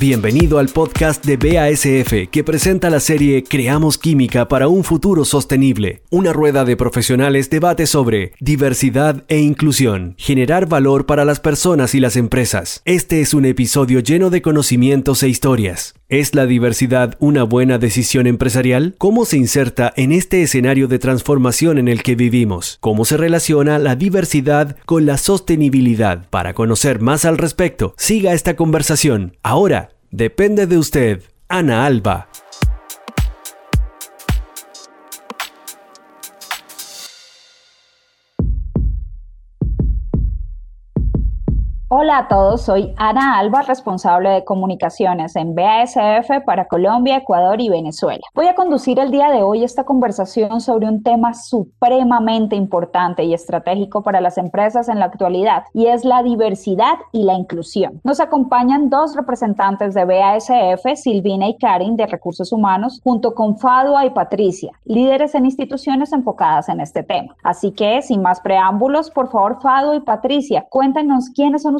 Bienvenido al podcast de BASF que presenta la serie Creamos Química para un futuro sostenible. Una rueda de profesionales debate sobre diversidad e inclusión, generar valor para las personas y las empresas. Este es un episodio lleno de conocimientos e historias. ¿Es la diversidad una buena decisión empresarial? ¿Cómo se inserta en este escenario de transformación en el que vivimos? ¿Cómo se relaciona la diversidad con la sostenibilidad? Para conocer más al respecto, siga esta conversación. Ahora, Depende de usted. Ana Alba. Hola a todos, soy Ana Alba, responsable de comunicaciones en BASF para Colombia, Ecuador y Venezuela. Voy a conducir el día de hoy esta conversación sobre un tema supremamente importante y estratégico para las empresas en la actualidad y es la diversidad y la inclusión. Nos acompañan dos representantes de BASF, Silvina y Karin de Recursos Humanos, junto con Fadua y Patricia, líderes en instituciones enfocadas en este tema. Así que, sin más preámbulos, por favor, Fadua y Patricia, cuéntenos quiénes son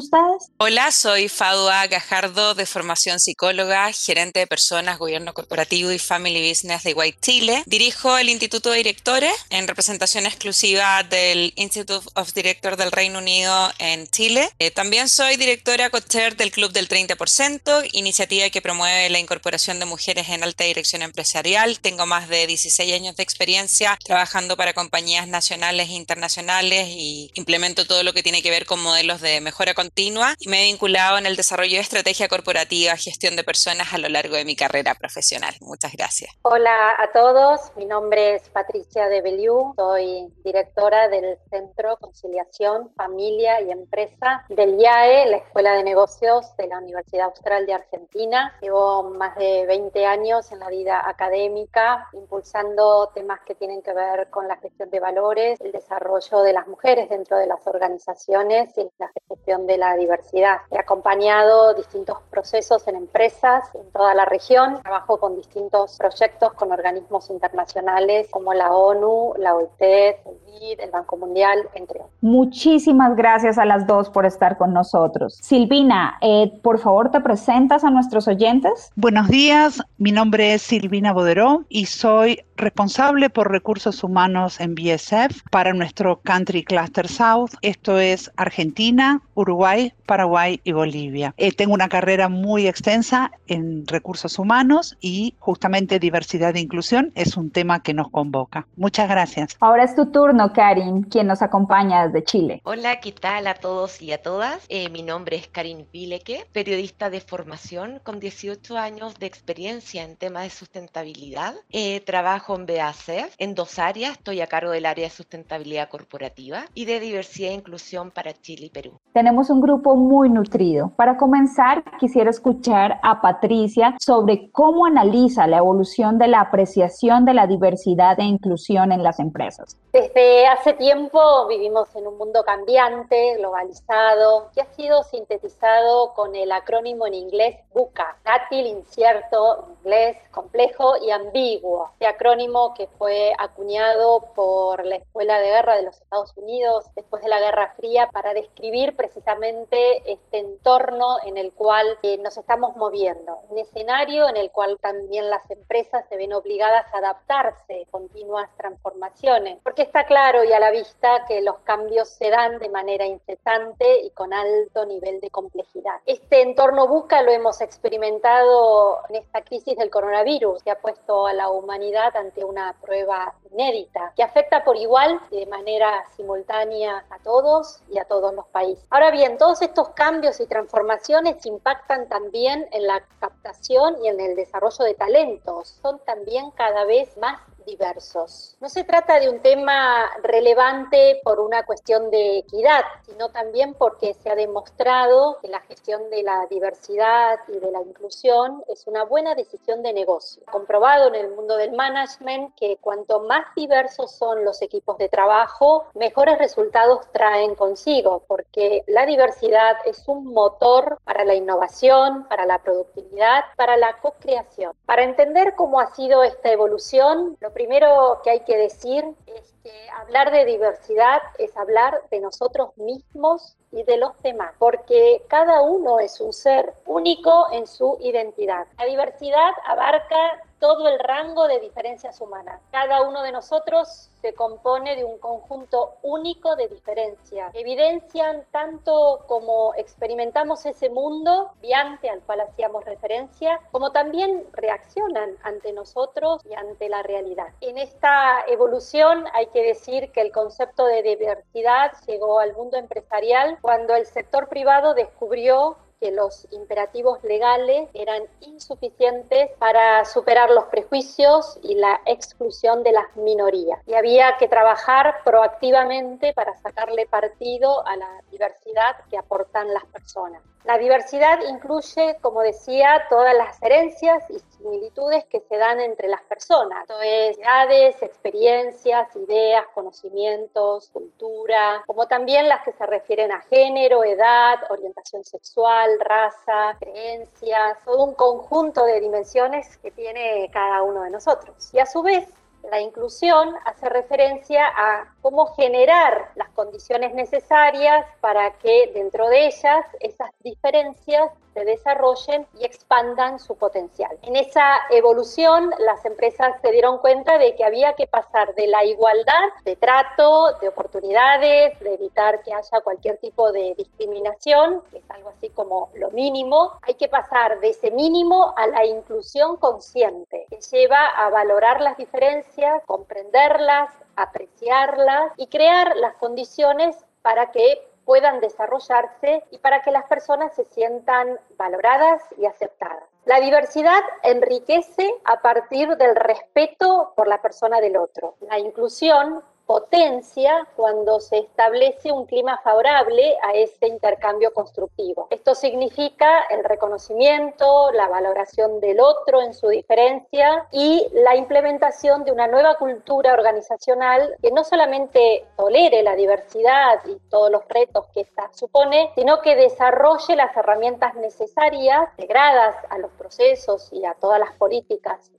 Hola, soy Fadua Gajardo, de formación psicóloga, gerente de personas, gobierno corporativo y family business de White Chile. Dirijo el Instituto de Directores en representación exclusiva del Institute of Directors del Reino Unido en Chile. Eh, también soy directora co-chair del Club del 30%, iniciativa que promueve la incorporación de mujeres en alta dirección empresarial. Tengo más de 16 años de experiencia trabajando para compañías nacionales e internacionales y implemento todo lo que tiene que ver con modelos de mejora continua y me he vinculado en el desarrollo de estrategia corporativa, gestión de personas a lo largo de mi carrera profesional. Muchas gracias. Hola a todos, mi nombre es Patricia de Beliú, soy directora del Centro Conciliación, Familia y Empresa del IAE, la Escuela de Negocios de la Universidad Austral de Argentina. Llevo más de 20 años en la vida académica, impulsando temas que tienen que ver con la gestión de valores, el desarrollo de las mujeres dentro de las organizaciones y la gestión de la diversidad. He acompañado distintos procesos en empresas en toda la región. Trabajo con distintos proyectos con organismos internacionales como la ONU, la OIT, el BID, el Banco Mundial, entre otros. Muchísimas gracias a las dos por estar con nosotros. Silvina, eh, por favor, ¿te presentas a nuestros oyentes? Buenos días, mi nombre es Silvina Boderó y soy responsable por recursos humanos en BSF para nuestro Country Cluster South. Esto es Argentina, Uruguay, Paraguay y Bolivia. Eh, tengo una carrera muy extensa en recursos humanos y justamente diversidad e inclusión es un tema que nos convoca. Muchas gracias. Ahora es tu turno, Karin, quien nos acompaña desde Chile. Hola, ¿qué tal a todos y a todas? Eh, mi nombre es Karin Vileke, periodista de formación con 18 años de experiencia en temas de sustentabilidad. Eh, trabajo en BASF en dos áreas. Estoy a cargo del área de sustentabilidad corporativa y de diversidad e inclusión para Chile y Perú. Tenemos un grupo muy nutrido. Para comenzar, quisiera escuchar a Patricia sobre cómo analiza la evolución de la apreciación de la diversidad e inclusión en las empresas. Desde hace tiempo vivimos en un mundo cambiante, globalizado, que ha sido sintetizado con el acrónimo en inglés BUCA, dátil, incierto, inglés, complejo y ambiguo. Este acrónimo que fue acuñado por la Escuela de Guerra de los Estados Unidos después de la Guerra Fría para describir precisamente este entorno en el cual eh, nos estamos moviendo, un escenario en el cual también las empresas se ven obligadas a adaptarse a continuas transformaciones, porque está claro y a la vista que los cambios se dan de manera incesante y con alto nivel de complejidad. Este entorno busca lo hemos experimentado en esta crisis del coronavirus, que ha puesto a la humanidad ante una prueba inédita, que afecta por igual de manera simultánea a todos y a todos los países. Ahora bien, todos estos cambios y transformaciones impactan también en la captación y en el desarrollo de talentos. Son también cada vez más diversos. No se trata de un tema relevante por una cuestión de equidad, sino también porque se ha demostrado que la gestión de la diversidad y de la inclusión es una buena decisión de negocio. Comprobado en el mundo del management que cuanto más diversos son los equipos de trabajo, mejores resultados traen consigo, porque la diversidad es un motor para la innovación, para la productividad, para la co-creación. Para entender cómo ha sido esta evolución, lo primero que hay que decir es que hablar de diversidad es hablar de nosotros mismos y de los demás, porque cada uno es un ser único en su identidad. La diversidad abarca todo el rango de diferencias humanas. Cada uno de nosotros se compone de un conjunto único de diferencias. Evidencian tanto como experimentamos ese mundo viante al cual hacíamos referencia, como también reaccionan ante nosotros y ante la realidad. En esta evolución hay que decir que el concepto de diversidad llegó al mundo empresarial cuando el sector privado descubrió que los imperativos legales eran insuficientes para superar los prejuicios y la exclusión de las minorías. Y había que trabajar proactivamente para sacarle partido a la diversidad que aportan las personas. La diversidad incluye, como decía, todas las herencias y similitudes que se dan entre las personas. Esto es edades, experiencias, ideas, conocimientos, cultura, como también las que se refieren a género, edad, orientación sexual, raza, creencias, todo un conjunto de dimensiones que tiene cada uno de nosotros. Y a su vez, la inclusión hace referencia a cómo generar las condiciones necesarias para que dentro de ellas esas diferencias se desarrollen y expandan su potencial. En esa evolución, las empresas se dieron cuenta de que había que pasar de la igualdad de trato, de oportunidades, de evitar que haya cualquier tipo de discriminación, que es algo así como lo mínimo, hay que pasar de ese mínimo a la inclusión consciente, que lleva a valorar las diferencias, comprenderlas, apreciarlas y crear las condiciones para que puedan desarrollarse y para que las personas se sientan valoradas y aceptadas. La diversidad enriquece a partir del respeto por la persona del otro. La inclusión potencia cuando se establece un clima favorable a ese intercambio constructivo. Esto significa el reconocimiento, la valoración del otro en su diferencia y la implementación de una nueva cultura organizacional que no solamente tolere la diversidad y todos los retos que esta supone, sino que desarrolle las herramientas necesarias, integradas a los procesos y a todas las políticas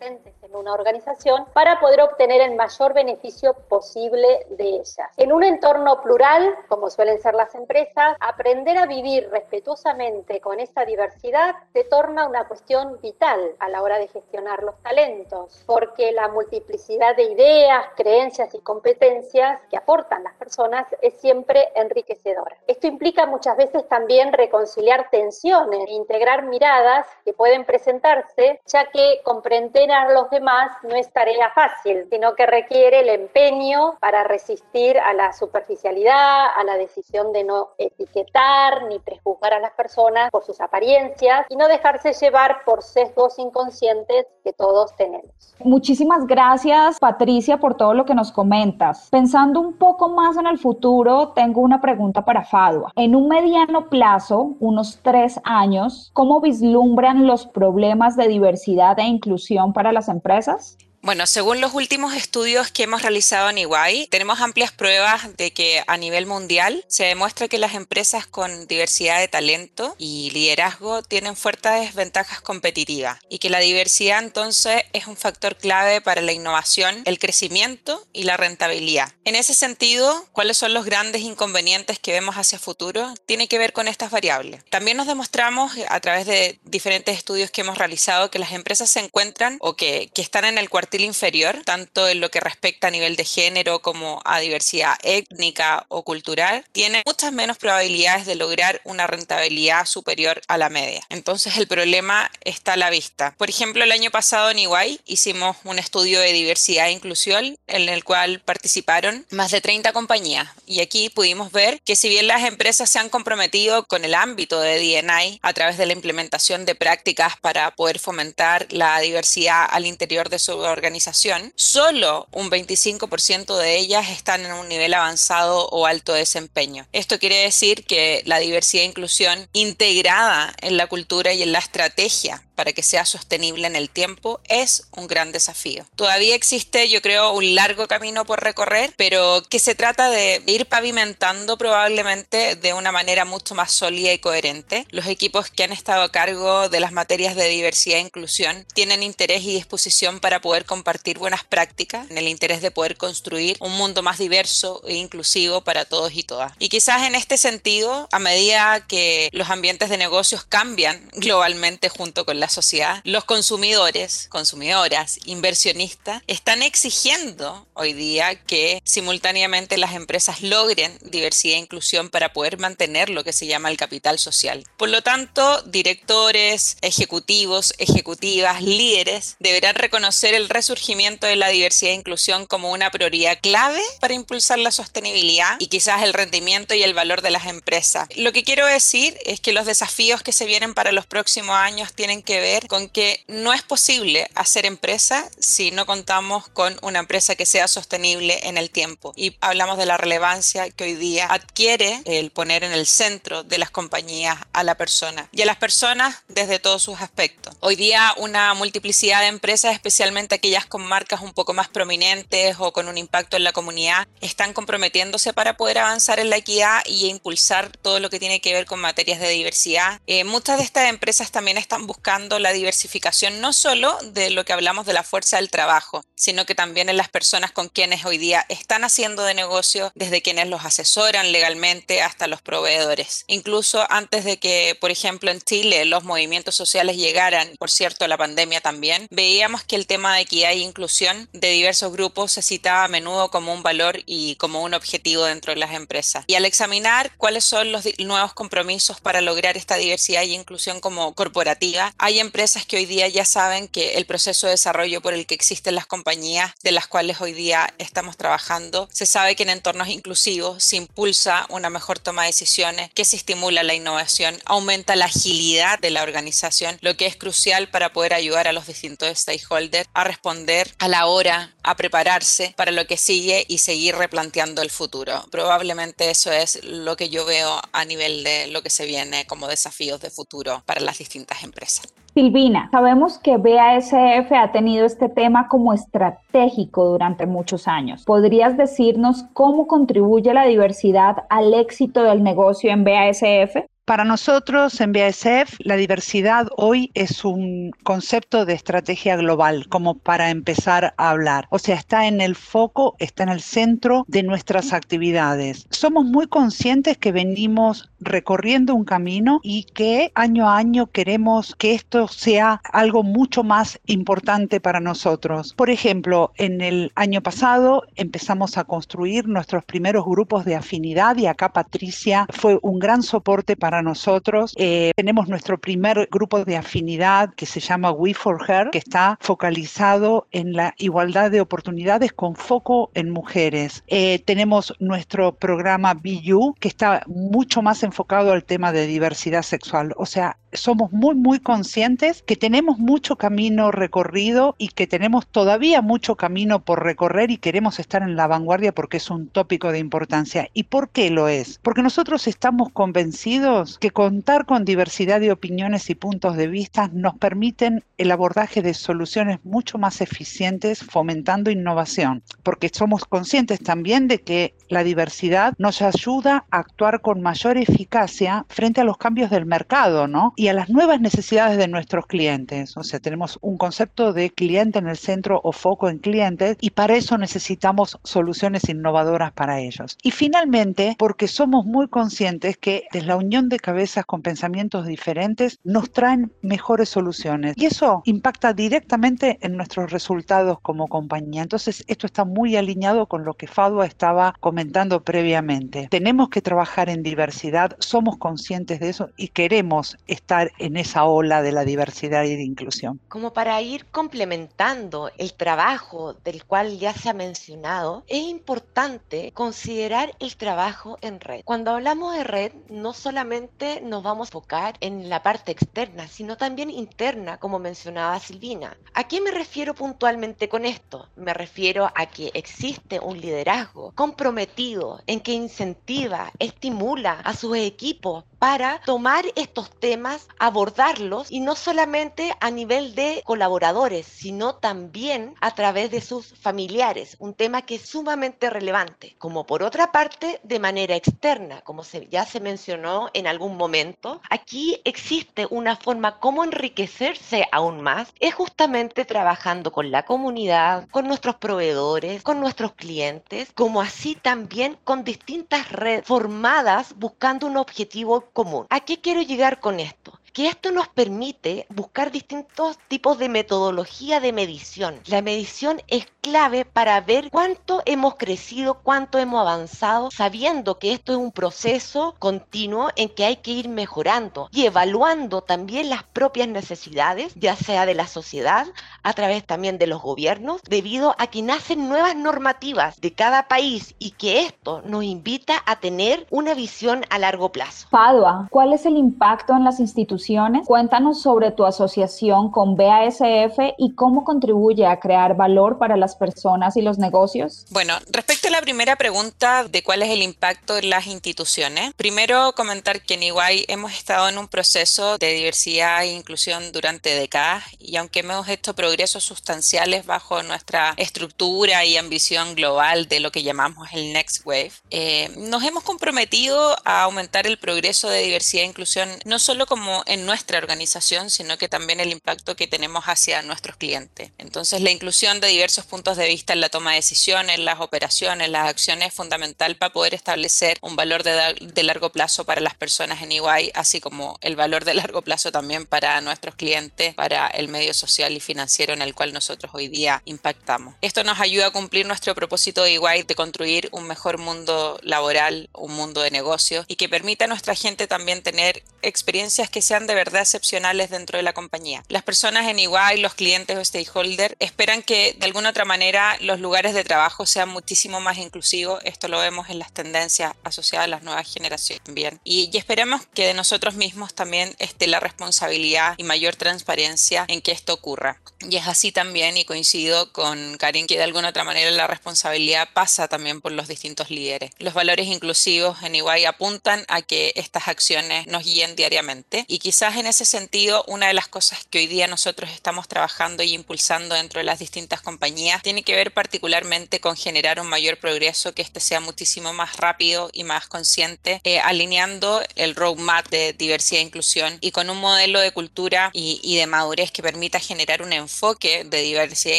en una organización para poder obtener el mayor beneficio posible de ellas. En un entorno plural, como suelen ser las empresas, aprender a vivir respetuosamente con esa diversidad se torna una cuestión vital a la hora de gestionar los talentos, porque la multiplicidad de ideas, creencias y competencias que aportan las personas es siempre enriquecedora. Esto implica muchas veces también reconciliar tensiones e integrar miradas que pueden presentarse, ya que comprender los demás no es tarea fácil, sino que requiere el empeño para resistir a la superficialidad, a la decisión de no etiquetar ni prejuzgar a las personas por sus apariencias y no dejarse llevar por sesgos inconscientes que todos tenemos. Muchísimas gracias Patricia por todo lo que nos comentas. Pensando un poco más en el futuro, tengo una pregunta para Fadua. En un mediano plazo, unos tres años, ¿cómo vislumbran los problemas de diversidad e inclusión para las empresas? Bueno, según los últimos estudios que hemos realizado en Iguay, tenemos amplias pruebas de que a nivel mundial se demuestra que las empresas con diversidad de talento y liderazgo tienen fuertes ventajas competitivas y que la diversidad entonces es un factor clave para la innovación, el crecimiento y la rentabilidad. En ese sentido, ¿cuáles son los grandes inconvenientes que vemos hacia futuro? Tiene que ver con estas variables. También nos demostramos a través de diferentes estudios que hemos realizado que las empresas se encuentran o que, que están en el cuarto inferior, tanto en lo que respecta a nivel de género como a diversidad étnica o cultural, tiene muchas menos probabilidades de lograr una rentabilidad superior a la media. Entonces el problema está a la vista. Por ejemplo, el año pasado en Iguay hicimos un estudio de diversidad e inclusión en el cual participaron más de 30 compañías y aquí pudimos ver que si bien las empresas se han comprometido con el ámbito de DNI a través de la implementación de prácticas para poder fomentar la diversidad al interior de su organización, organización, solo un 25% de ellas están en un nivel avanzado o alto desempeño. Esto quiere decir que la diversidad e inclusión integrada en la cultura y en la estrategia para que sea sostenible en el tiempo es un gran desafío. Todavía existe, yo creo, un largo camino por recorrer, pero que se trata de ir pavimentando probablemente de una manera mucho más sólida y coherente. Los equipos que han estado a cargo de las materias de diversidad e inclusión tienen interés y disposición para poder compartir buenas prácticas en el interés de poder construir un mundo más diverso e inclusivo para todos y todas. Y quizás en este sentido, a medida que los ambientes de negocios cambian globalmente junto con la sociedad, los consumidores, consumidoras, inversionistas, están exigiendo hoy día que simultáneamente las empresas logren diversidad e inclusión para poder mantener lo que se llama el capital social. Por lo tanto, directores, ejecutivos, ejecutivas, líderes deberán reconocer el resurgimiento de la diversidad e inclusión como una prioridad clave para impulsar la sostenibilidad y quizás el rendimiento y el valor de las empresas. Lo que quiero decir es que los desafíos que se vienen para los próximos años tienen que ver con que no es posible hacer empresa si no contamos con una empresa que sea sostenible en el tiempo. Y hablamos de la relevancia que hoy día adquiere el poner en el centro de las compañías a la persona y a las personas desde todos sus aspectos. Hoy día una multiplicidad de empresas, especialmente aquellas con marcas un poco más prominentes o con un impacto en la comunidad, están comprometiéndose para poder avanzar en la equidad y impulsar todo lo que tiene que ver con materias de diversidad. Eh, muchas de estas empresas también están buscando la diversificación no solo de lo que hablamos de la fuerza del trabajo, sino que también en las personas con quienes hoy día están haciendo de negocio, desde quienes los asesoran legalmente hasta los proveedores. Incluso antes de que, por ejemplo, en Chile los movimientos sociales llegaran, por cierto, la pandemia también, veíamos que el tema de equidad e inclusión de diversos grupos se citaba a menudo como un valor y como un objetivo dentro de las empresas. Y al examinar cuáles son los nuevos compromisos para lograr esta diversidad y inclusión como corporativa, hay empresas que hoy día ya saben que el proceso de desarrollo por el que existen las compañías de las cuales hoy día estamos trabajando, se sabe que en entornos inclusivos se impulsa una mejor toma de decisiones, que se estimula la innovación, aumenta la agilidad de la organización, lo que es crucial para poder ayudar a los distintos stakeholders a responder a la hora, a prepararse para lo que sigue y seguir replanteando el futuro. Probablemente eso es lo que yo veo a nivel de lo que se viene como desafíos de futuro para las distintas empresas. Silvina, sabemos que BASF ha tenido este tema como estratégico durante muchos años. ¿Podrías decirnos cómo contribuye la diversidad al éxito del negocio en BASF? Para nosotros en BASF la diversidad hoy es un concepto de estrategia global, como para empezar a hablar. O sea, está en el foco, está en el centro de nuestras actividades. Somos muy conscientes que venimos recorriendo un camino y que año a año queremos que esto sea algo mucho más importante para nosotros. Por ejemplo, en el año pasado empezamos a construir nuestros primeros grupos de afinidad y acá Patricia fue un gran soporte para nosotros. Eh, tenemos nuestro primer grupo de afinidad que se llama We for Her, que está focalizado en la igualdad de oportunidades con foco en mujeres. Eh, tenemos nuestro programa You, que está mucho más enfocado al tema de diversidad sexual. O sea, somos muy, muy conscientes que tenemos mucho camino recorrido y que tenemos todavía mucho camino por recorrer y queremos estar en la vanguardia porque es un tópico de importancia. ¿Y por qué lo es? Porque nosotros estamos convencidos que contar con diversidad de opiniones y puntos de vista nos permiten el abordaje de soluciones mucho más eficientes fomentando innovación, porque somos conscientes también de que la diversidad nos ayuda a actuar con mayor eficacia frente a los cambios del mercado, ¿no? Y a las nuevas necesidades de nuestros clientes. O sea, tenemos un concepto de cliente en el centro o foco en clientes y para eso necesitamos soluciones innovadoras para ellos. Y finalmente, porque somos muy conscientes que desde la unión de cabezas con pensamientos diferentes nos traen mejores soluciones y eso impacta directamente en nuestros resultados como compañía. Entonces, esto está muy alineado con lo que Fadua estaba comentando previamente. Tenemos que trabajar en diversidad, somos conscientes de eso y queremos estar en esa ola de la diversidad y de inclusión. Como para ir complementando el trabajo del cual ya se ha mencionado, es importante considerar el trabajo en red. Cuando hablamos de red, no solamente nos vamos a enfocar en la parte externa, sino también interna, como mencionaba Silvina. ¿A qué me refiero puntualmente con esto? Me refiero a que existe un liderazgo comprometido en que incentiva, estimula a sus equipos para tomar estos temas abordarlos y no solamente a nivel de colaboradores, sino también a través de sus familiares, un tema que es sumamente relevante. Como por otra parte, de manera externa, como ya se mencionó en algún momento, aquí existe una forma como enriquecerse aún más, es justamente trabajando con la comunidad, con nuestros proveedores, con nuestros clientes, como así también con distintas redes formadas buscando un objetivo común. ¿A qué quiero llegar con esto? Que esto nos permite buscar distintos tipos de metodología de medición. La medición es clave para ver cuánto hemos crecido, cuánto hemos avanzado, sabiendo que esto es un proceso continuo en que hay que ir mejorando y evaluando también las propias necesidades, ya sea de la sociedad, a través también de los gobiernos, debido a que nacen nuevas normativas de cada país y que esto nos invita a tener una visión a largo plazo. Padua, ¿cuál es el impacto en las instituciones? Cuéntanos sobre tu asociación con BASF y cómo contribuye a crear valor para las personas y los negocios. Bueno, respecto a la primera pregunta de cuál es el impacto en las instituciones, primero comentar que en Iguay hemos estado en un proceso de diversidad e inclusión durante décadas y aunque hemos hecho progresos sustanciales bajo nuestra estructura y ambición global de lo que llamamos el Next Wave, eh, nos hemos comprometido a aumentar el progreso de diversidad e inclusión no solo como en nuestra organización, sino que también el impacto que tenemos hacia nuestros clientes. Entonces, la inclusión de diversos puntos de vista en la toma de decisiones, las operaciones, las acciones es fundamental para poder establecer un valor de, largo plazo para las personas en EY, así como el valor de largo plazo también para nuestros clientes, para el medio social y financiero en el cual nosotros hoy día impactamos. Esto nos ayuda a cumplir nuestro propósito de EY de construir un mejor mundo laboral, un mundo de negocios y que permita a nuestra gente también tener experiencias que sean de verdad excepcionales dentro de la compañía. Las personas en igual, los clientes o stakeholders esperan que de alguna otra manera los lugares de trabajo sean muchísimo más inclusivos. Esto lo vemos en las tendencias asociadas a las nuevas generaciones también. Y, y esperemos que de nosotros mismos también esté la responsabilidad y mayor transparencia en que esto ocurra. Y es así también, y coincido con Karin, que de alguna otra manera la responsabilidad pasa también por los distintos líderes. Los valores inclusivos en Iguay apuntan a que estas acciones nos guíen diariamente y quizás en ese sentido una de las cosas que hoy día nosotros estamos trabajando y impulsando dentro de las distintas compañías tiene que ver particularmente con generar un mayor progreso, que este sea muchísimo más rápido y más consciente, eh, alineando el roadmap de diversidad e inclusión y con un modelo de cultura y, y de madurez que permita generar un enfoque de diversidad e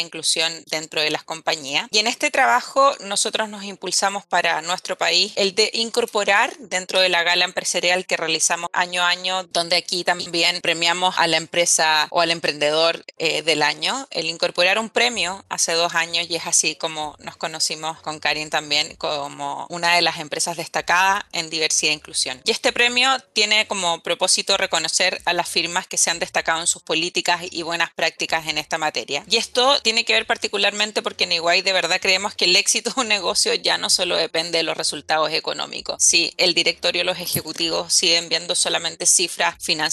inclusión dentro de las compañías. Y en este trabajo nosotros nos impulsamos para nuestro país el de incorporar dentro de la gala empresarial que realizamos año a año, donde aquí también premiamos a la empresa o al emprendedor eh, del año. El incorporar un premio hace dos años y es así como nos conocimos con Karin también como una de las empresas destacadas en diversidad e inclusión. Y este premio tiene como propósito reconocer a las firmas que se han destacado en sus políticas y buenas prácticas en esta materia. Y esto tiene que ver particularmente porque en Iguay de verdad creemos que el éxito de un negocio ya no solo depende de los resultados económicos. Si el directorio y los ejecutivos siguen viendo solamente cifras financieras,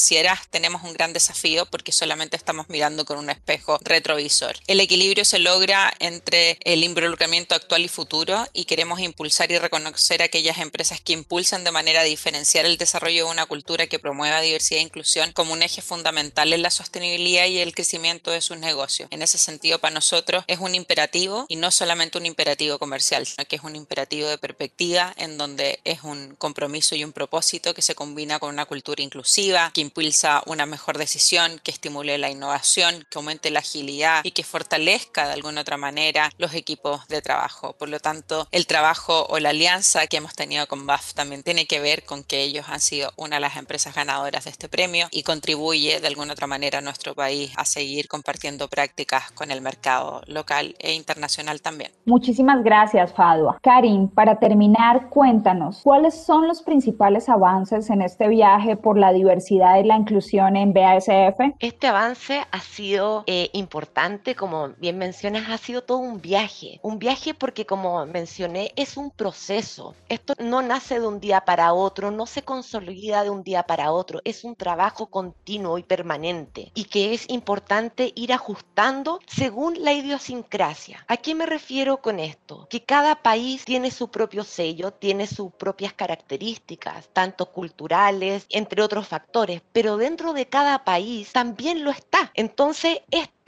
tenemos un gran desafío porque solamente estamos mirando con un espejo retrovisor. El equilibrio se logra entre el involucramiento actual y futuro y queremos impulsar y reconocer aquellas empresas que impulsan de manera diferencial el desarrollo de una cultura que promueva diversidad e inclusión como un eje fundamental en la sostenibilidad y el crecimiento de sus negocios. En ese sentido, para nosotros es un imperativo y no solamente un imperativo comercial, sino que es un imperativo de perspectiva en donde es un compromiso y un propósito que se combina con una cultura inclusiva, que impulsa una mejor decisión, que estimule la innovación, que aumente la agilidad y que fortalezca de alguna otra manera los equipos de trabajo. Por lo tanto, el trabajo o la alianza que hemos tenido con BAF también tiene que ver con que ellos han sido una de las empresas ganadoras de este premio y contribuye de alguna otra manera a nuestro país a seguir compartiendo prácticas con el mercado local e internacional también. Muchísimas gracias, Fadua. Karim, para terminar, cuéntanos, ¿cuáles son los principales avances en este viaje por la diversidad la inclusión en BASF? Este avance ha sido eh, importante, como bien mencionas, ha sido todo un viaje. Un viaje porque, como mencioné, es un proceso. Esto no nace de un día para otro, no se consolida de un día para otro, es un trabajo continuo y permanente y que es importante ir ajustando según la idiosincrasia. ¿A qué me refiero con esto? Que cada país tiene su propio sello, tiene sus propias características, tanto culturales, entre otros factores, pero dentro de cada país también lo está. Entonces,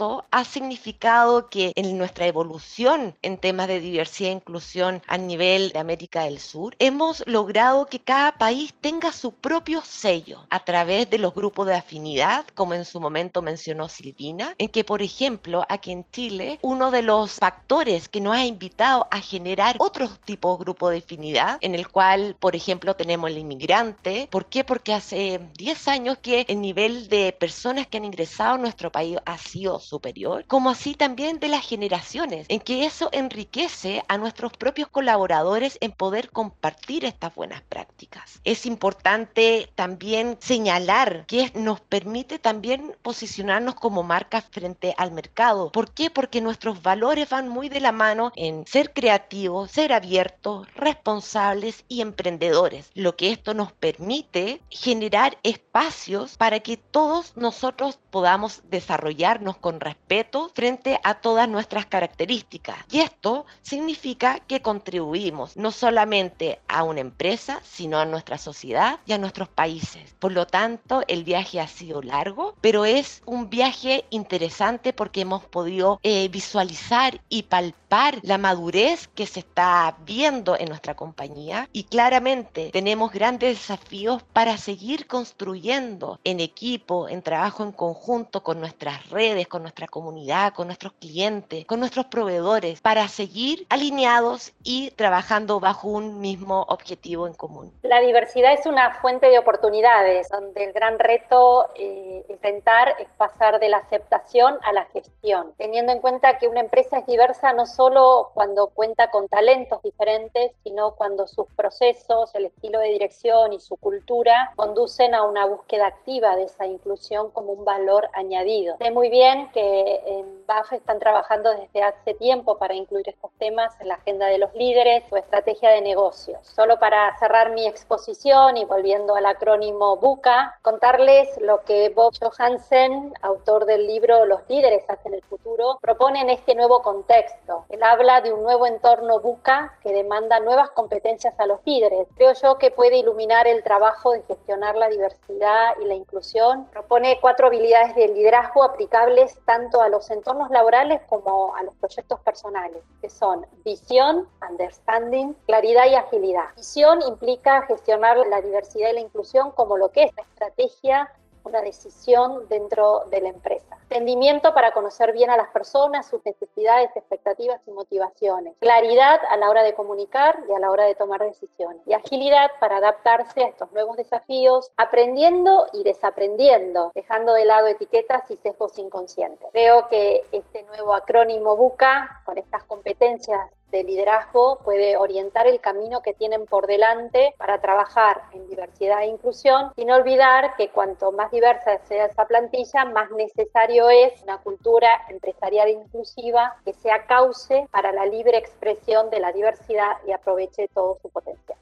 esto ha significado que en nuestra evolución en temas de diversidad e inclusión a nivel de América del Sur, hemos logrado que cada país tenga su propio sello a través de los grupos de afinidad, como en su momento mencionó Silvina, en que, por ejemplo, aquí en Chile, uno de los factores que nos ha invitado a generar otro tipo de grupo de afinidad, en el cual, por ejemplo, tenemos el inmigrante. ¿Por qué? Porque hace 10 años que el nivel de personas que han ingresado a nuestro país ha sido superior, como así también de las generaciones, en que eso enriquece a nuestros propios colaboradores en poder compartir estas buenas prácticas. Es importante también señalar que nos permite también posicionarnos como marca frente al mercado. ¿Por qué? Porque nuestros valores van muy de la mano en ser creativos, ser abiertos, responsables y emprendedores, lo que esto nos permite generar espacios para que todos nosotros podamos desarrollarnos con respeto frente a todas nuestras características. Y esto significa que contribuimos no solamente a una empresa, sino a nuestra sociedad y a nuestros países. Por lo tanto, el viaje ha sido largo, pero es un viaje interesante porque hemos podido eh, visualizar y palpar la madurez que se está viendo en nuestra compañía y claramente tenemos grandes desafíos para seguir construyendo en equipo, en trabajo en conjunto con nuestras redes, con nuestra comunidad, con nuestros clientes, con nuestros proveedores, para seguir alineados y trabajando bajo un mismo objetivo en común. La diversidad es una fuente de oportunidades, donde el gran reto eh, intentar es pasar de la aceptación a la gestión, teniendo en cuenta que una empresa es diversa no solo cuando cuenta con talentos diferentes, sino cuando sus procesos, el estilo de dirección y su cultura conducen a una búsqueda activa de esa inclusión como un valor añadido. Sé muy bien que en BAF están trabajando desde hace tiempo para incluir estos temas en la agenda de los líderes o estrategia de negocios. Solo para cerrar mi exposición y volviendo al acrónimo BUCA, contarles lo que Bob Johansen, autor del libro Los líderes hacen el futuro, propone en este nuevo contexto. Él habla de un nuevo entorno BUCA que demanda nuevas competencias a los líderes. Creo yo que puede iluminar el trabajo de gestionar la diversidad y la inclusión. Propone cuatro habilidades de liderazgo aplicables tanto a los entornos laborales como a los proyectos personales, que son visión, understanding, claridad y agilidad. Visión implica gestionar la diversidad y la inclusión como lo que es la estrategia una decisión dentro de la empresa. Entendimiento para conocer bien a las personas, sus necesidades, expectativas y motivaciones. Claridad a la hora de comunicar y a la hora de tomar decisiones. Y agilidad para adaptarse a estos nuevos desafíos, aprendiendo y desaprendiendo, dejando de lado etiquetas y sesgos inconscientes. Creo que este nuevo acrónimo BUCA, con estas competencias de liderazgo puede orientar el camino que tienen por delante para trabajar en diversidad e inclusión, sin olvidar que cuanto más diversa sea esa plantilla, más necesario es una cultura empresarial inclusiva que sea cauce para la libre expresión de la diversidad y aproveche todo su potencial.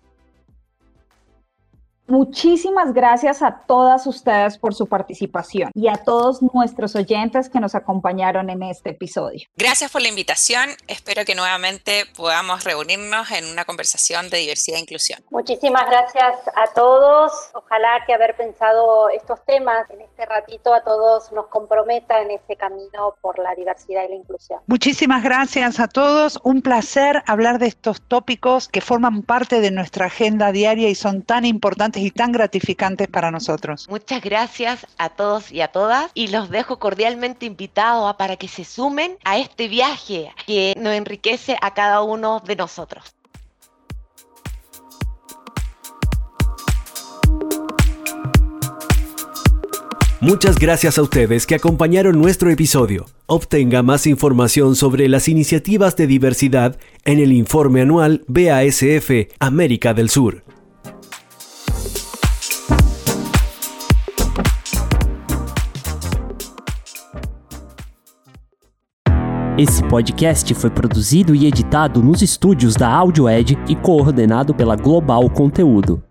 Muchísimas gracias a todas ustedes por su participación y a todos nuestros oyentes que nos acompañaron en este episodio. Gracias por la invitación. Espero que nuevamente podamos reunirnos en una conversación de diversidad e inclusión. Muchísimas gracias a todos. Ojalá que haber pensado estos temas en este ratito a todos nos comprometa en este camino por la diversidad y la inclusión. Muchísimas gracias a todos. Un placer hablar de estos tópicos que forman parte de nuestra agenda diaria y son tan importantes y tan gratificantes para nosotros. Muchas gracias a todos y a todas y los dejo cordialmente invitados a para que se sumen a este viaje que nos enriquece a cada uno de nosotros. Muchas gracias a ustedes que acompañaron nuestro episodio. Obtenga más información sobre las iniciativas de diversidad en el informe anual BASF América del Sur. Esse podcast foi produzido e editado nos estúdios da AudioEd e coordenado pela Global Conteúdo.